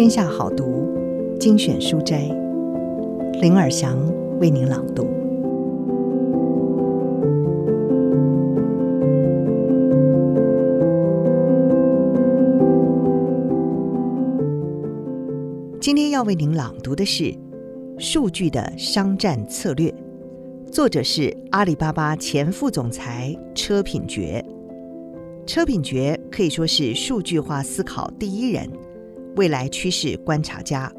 天下好读精选书斋，林尔祥为您朗读。今天要为您朗读的是《数据的商战策略》，作者是阿里巴巴前副总裁车品觉。车品觉可以说是数据化思考第一人。未来趋势观察家，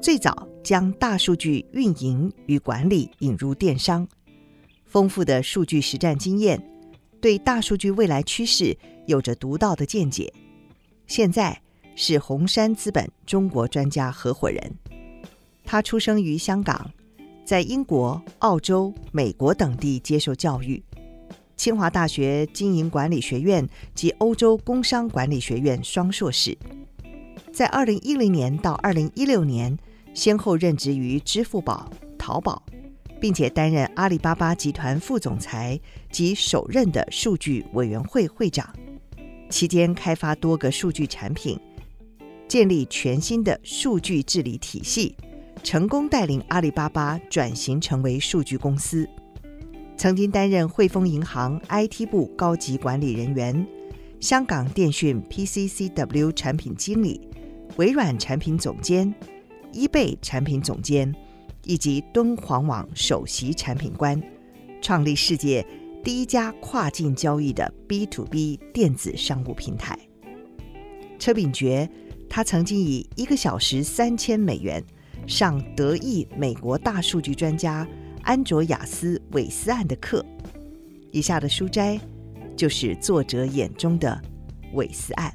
最早将大数据运营与管理引入电商，丰富的数据实战经验，对大数据未来趋势有着独到的见解。现在是红杉资本中国专家合伙人。他出生于香港，在英国、澳洲、美国等地接受教育，清华大学经营管理学院及欧洲工商管理学院双硕士。在二零一零年到二零一六年，先后任职于支付宝、淘宝，并且担任阿里巴巴集团副总裁及首任的数据委员会会长。期间开发多个数据产品，建立全新的数据治理体系，成功带领阿里巴巴转型成为数据公司。曾经担任汇丰银行 IT 部高级管理人员，香港电讯 PCCW 产品经理。微软产品总监、eBay 产品总监，以及敦煌网首席产品官，创立世界第一家跨境交易的 B to B 电子商务平台。车秉觉，他曾经以一个小时三千美元上德意美国大数据专家安卓雅斯韦斯案的课。以下的书斋就是作者眼中的韦斯案。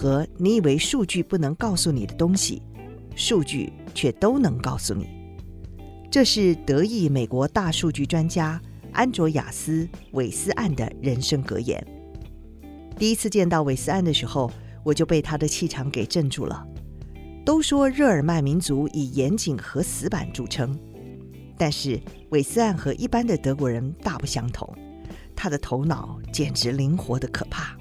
何你以为数据不能告诉你的东西，数据却都能告诉你。这是德意美国大数据专家安卓雅斯韦斯案的人生格言。第一次见到韦斯案的时候，我就被他的气场给镇住了。都说日耳曼民族以严谨和死板著称，但是韦斯案和一般的德国人大不相同。他的头脑简直灵活得可怕。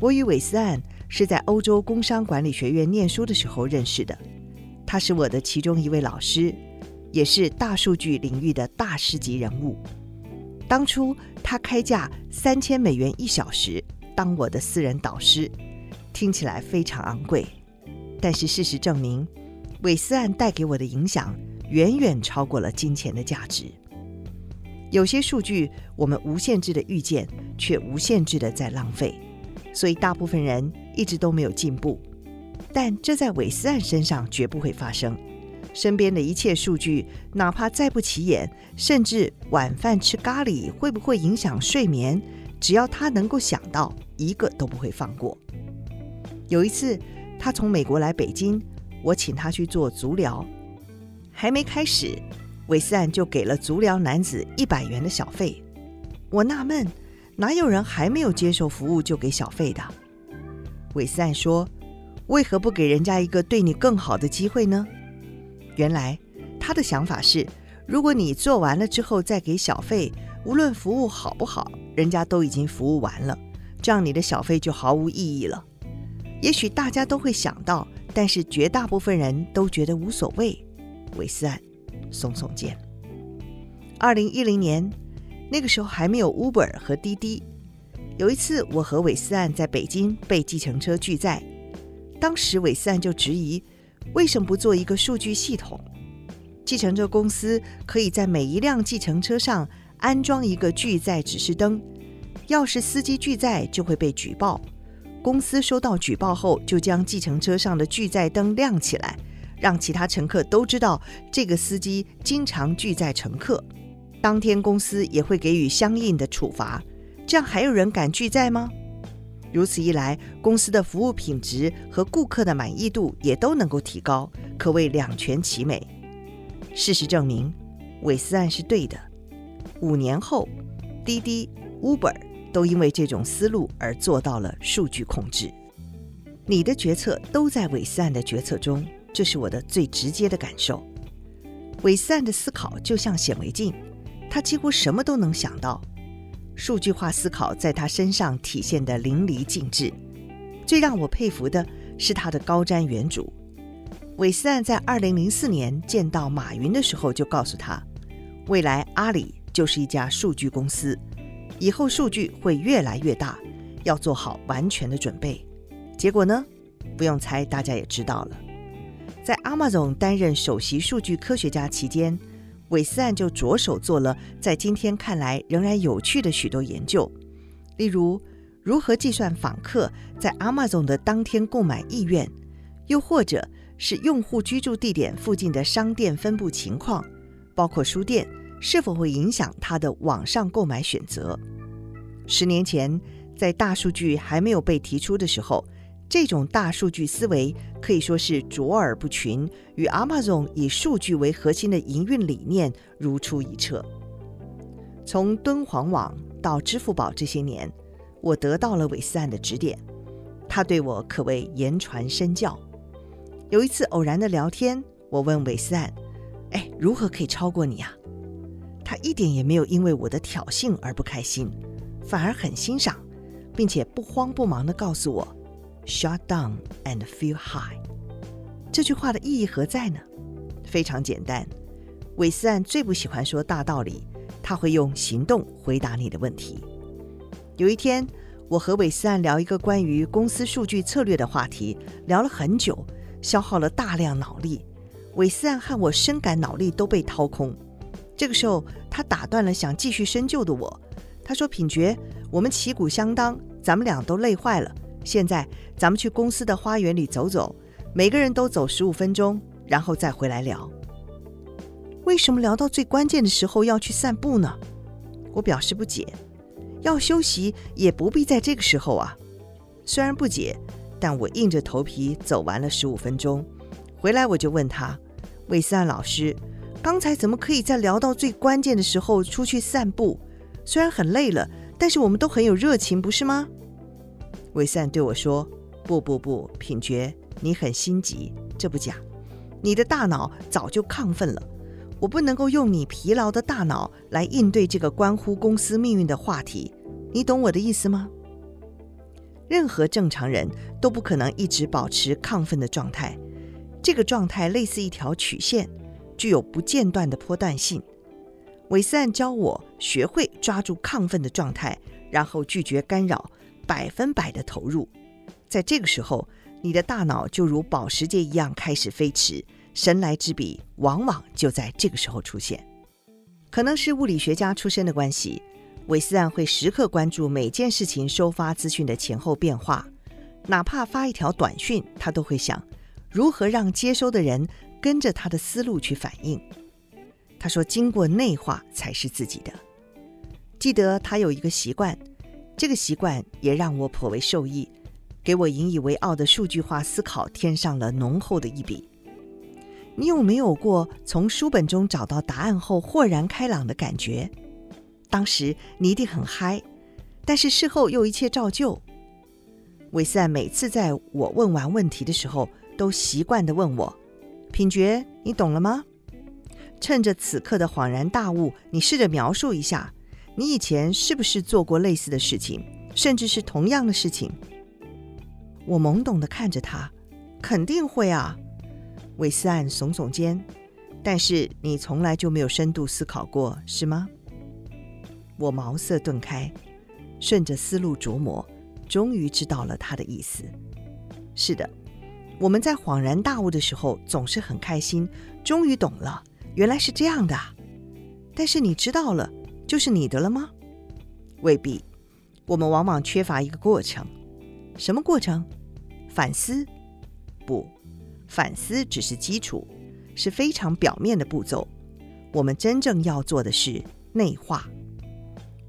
我与韦斯案是在欧洲工商管理学院念书的时候认识的，他是我的其中一位老师，也是大数据领域的大师级人物。当初他开价三千美元一小时当我的私人导师，听起来非常昂贵，但是事实证明，韦斯案带给我的影响远远超过了金钱的价值。有些数据我们无限制的预见，却无限制的在浪费，所以大部分人一直都没有进步。但这在韦斯案身上绝不会发生。身边的一切数据，哪怕再不起眼，甚至晚饭吃咖喱会不会影响睡眠，只要他能够想到，一个都不会放过。有一次，他从美国来北京，我请他去做足疗，还没开始。韦斯案就给了足疗男子一百元的小费，我纳闷，哪有人还没有接受服务就给小费的？韦斯案说：“为何不给人家一个对你更好的机会呢？”原来他的想法是，如果你做完了之后再给小费，无论服务好不好，人家都已经服务完了，这样你的小费就毫无意义了。也许大家都会想到，但是绝大部分人都觉得无所谓。韦斯案。耸耸肩。二零一零年，那个时候还没有 Uber 和滴滴。有一次，我和韦斯案在北京被计程车拒载，当时韦斯案就质疑：为什么不做一个数据系统？计程车公司可以在每一辆计程车上安装一个拒载指示灯，要是司机拒载，就会被举报。公司收到举报后，就将计程车上的拒载灯亮起来。让其他乘客都知道这个司机经常拒载乘客，当天公司也会给予相应的处罚。这样还有人敢拒载吗？如此一来，公司的服务品质和顾客的满意度也都能够提高，可谓两全其美。事实证明，韦斯案是对的。五年后，滴滴、Uber 都因为这种思路而做到了数据控制。你的决策都在韦斯案的决策中。这是我的最直接的感受。韦斯案的思考就像显微镜，他几乎什么都能想到。数据化思考在他身上体现得淋漓尽致。最让我佩服的是他的高瞻远瞩。韦斯案在二零零四年见到马云的时候，就告诉他，未来阿里就是一家数据公司，以后数据会越来越大，要做好完全的准备。结果呢？不用猜，大家也知道了。在 Amazon 担任首席数据科学家期间，韦斯案就着手做了在今天看来仍然有趣的许多研究，例如如何计算访客在 Amazon 的当天购买意愿，又或者是用户居住地点附近的商店分布情况，包括书店是否会影响他的网上购买选择。十年前，在大数据还没有被提出的时候，这种大数据思维可以说是卓尔不群，与 Amazon 以数据为核心的营运理念如出一辙。从敦煌网到支付宝这些年，我得到了韦斯安的指点，他对我可谓言传身教。有一次偶然的聊天，我问韦斯安：“哎，如何可以超过你啊？”他一点也没有因为我的挑衅而不开心，反而很欣赏，并且不慌不忙地告诉我。Shut down and feel high。这句话的意义何在呢？非常简单，韦斯安最不喜欢说大道理，他会用行动回答你的问题。有一天，我和韦斯安聊一个关于公司数据策略的话题，聊了很久，消耗了大量脑力。韦斯安和我深感脑力都被掏空。这个时候，他打断了想继续深究的我。他说：“品觉，我们旗鼓相当，咱们俩都累坏了。”现在咱们去公司的花园里走走，每个人都走十五分钟，然后再回来聊。为什么聊到最关键的时候要去散步呢？我表示不解。要休息也不必在这个时候啊。虽然不解，但我硬着头皮走完了十五分钟。回来我就问他：“魏斯安老师，刚才怎么可以在聊到最关键的时候出去散步？虽然很累了，但是我们都很有热情，不是吗？”韦斯对我说：“不不不，品觉，你很心急，这不假。你的大脑早就亢奋了，我不能够用你疲劳的大脑来应对这个关乎公司命运的话题，你懂我的意思吗？任何正常人都不可能一直保持亢奋的状态，这个状态类似一条曲线，具有不间断的波段性。韦斯案教我学会抓住亢奋的状态，然后拒绝干扰。”百分百的投入，在这个时候，你的大脑就如保时捷一样开始飞驰，神来之笔往往就在这个时候出现。可能是物理学家出身的关系，韦斯案会时刻关注每件事情收发资讯的前后变化，哪怕发一条短讯，他都会想如何让接收的人跟着他的思路去反应。他说：“经过内化才是自己的。”记得他有一个习惯。这个习惯也让我颇为受益，给我引以为傲的数据化思考添上了浓厚的一笔。你有没有过从书本中找到答案后豁然开朗的感觉？当时你一定很嗨，但是事后又一切照旧。韦斯案每次在我问完问题的时候，都习惯地问我：“品觉，你懂了吗？”趁着此刻的恍然大悟，你试着描述一下。你以前是不是做过类似的事情，甚至是同样的事情？我懵懂的看着他，肯定会啊。韦斯安耸耸肩，但是你从来就没有深度思考过，是吗？我茅塞顿开，顺着思路琢磨，终于知道了他的意思。是的，我们在恍然大悟的时候总是很开心，终于懂了，原来是这样的。但是你知道了。就是你的了吗？未必，我们往往缺乏一个过程。什么过程？反思？不，反思只是基础，是非常表面的步骤。我们真正要做的是内化。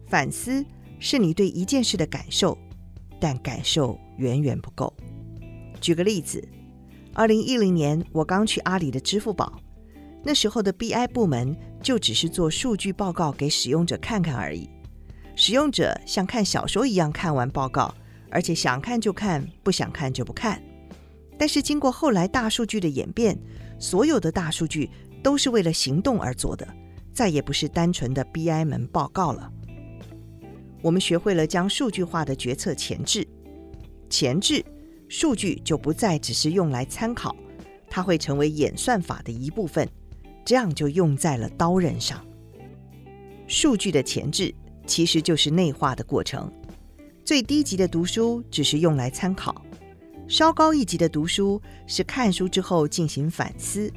反思是你对一件事的感受，但感受远远不够。举个例子，二零一零年我刚去阿里的支付宝。那时候的 BI 部门就只是做数据报告给使用者看看而已，使用者像看小说一样看完报告，而且想看就看，不想看就不看。但是经过后来大数据的演变，所有的大数据都是为了行动而做的，再也不是单纯的 BI 门报告了。我们学会了将数据化的决策前置，前置数据就不再只是用来参考，它会成为演算法的一部分，这样就用在了刀刃上。数据的前置其实就是内化的过程。最低级的读书只是用来参考，稍高一级的读书是看书之后进行反思，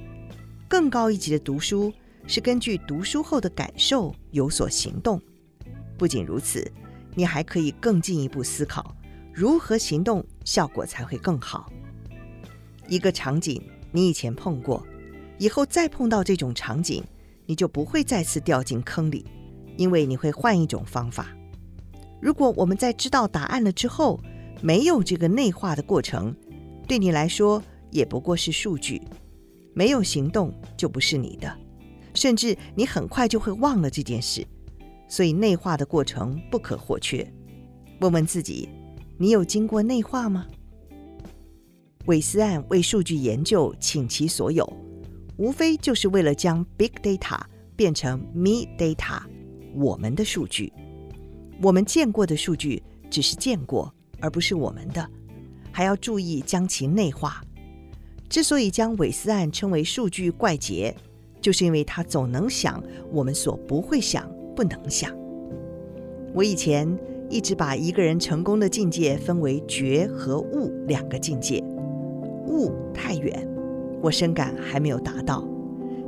更高一级的读书是根据读书后的感受有所行动。不仅如此，你还可以更进一步思考如何行动，效果才会更好。一个场景你以前碰过，以后再碰到这种场景，你就不会再次掉进坑里，因为你会换一种方法。如果我们在知道答案了之后，没有这个内化的过程，对你来说也不过是数据，没有行动就不是你的，甚至你很快就会忘了这件事。所以内化的过程不可或缺。问问自己，你有经过内化吗？韦斯案为数据研究倾其所有，无非就是为了将 Big Data 变成 Me Data，我们的数据。我们见过的数据只是见过，而不是我们的，还要注意将其内化。之所以将韦斯案称为数据怪杰，就是因为他总能想我们所不会想。不能想。我以前一直把一个人成功的境界分为觉和悟两个境界，悟太远，我深感还没有达到。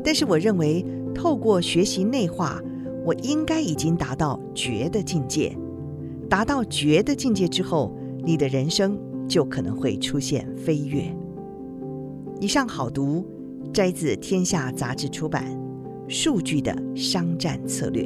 但是我认为，透过学习内化，我应该已经达到觉的境界。达到觉的境界之后，你的人生就可能会出现飞跃。以上好读，摘自《天下杂志》出版《数据的商战策略》。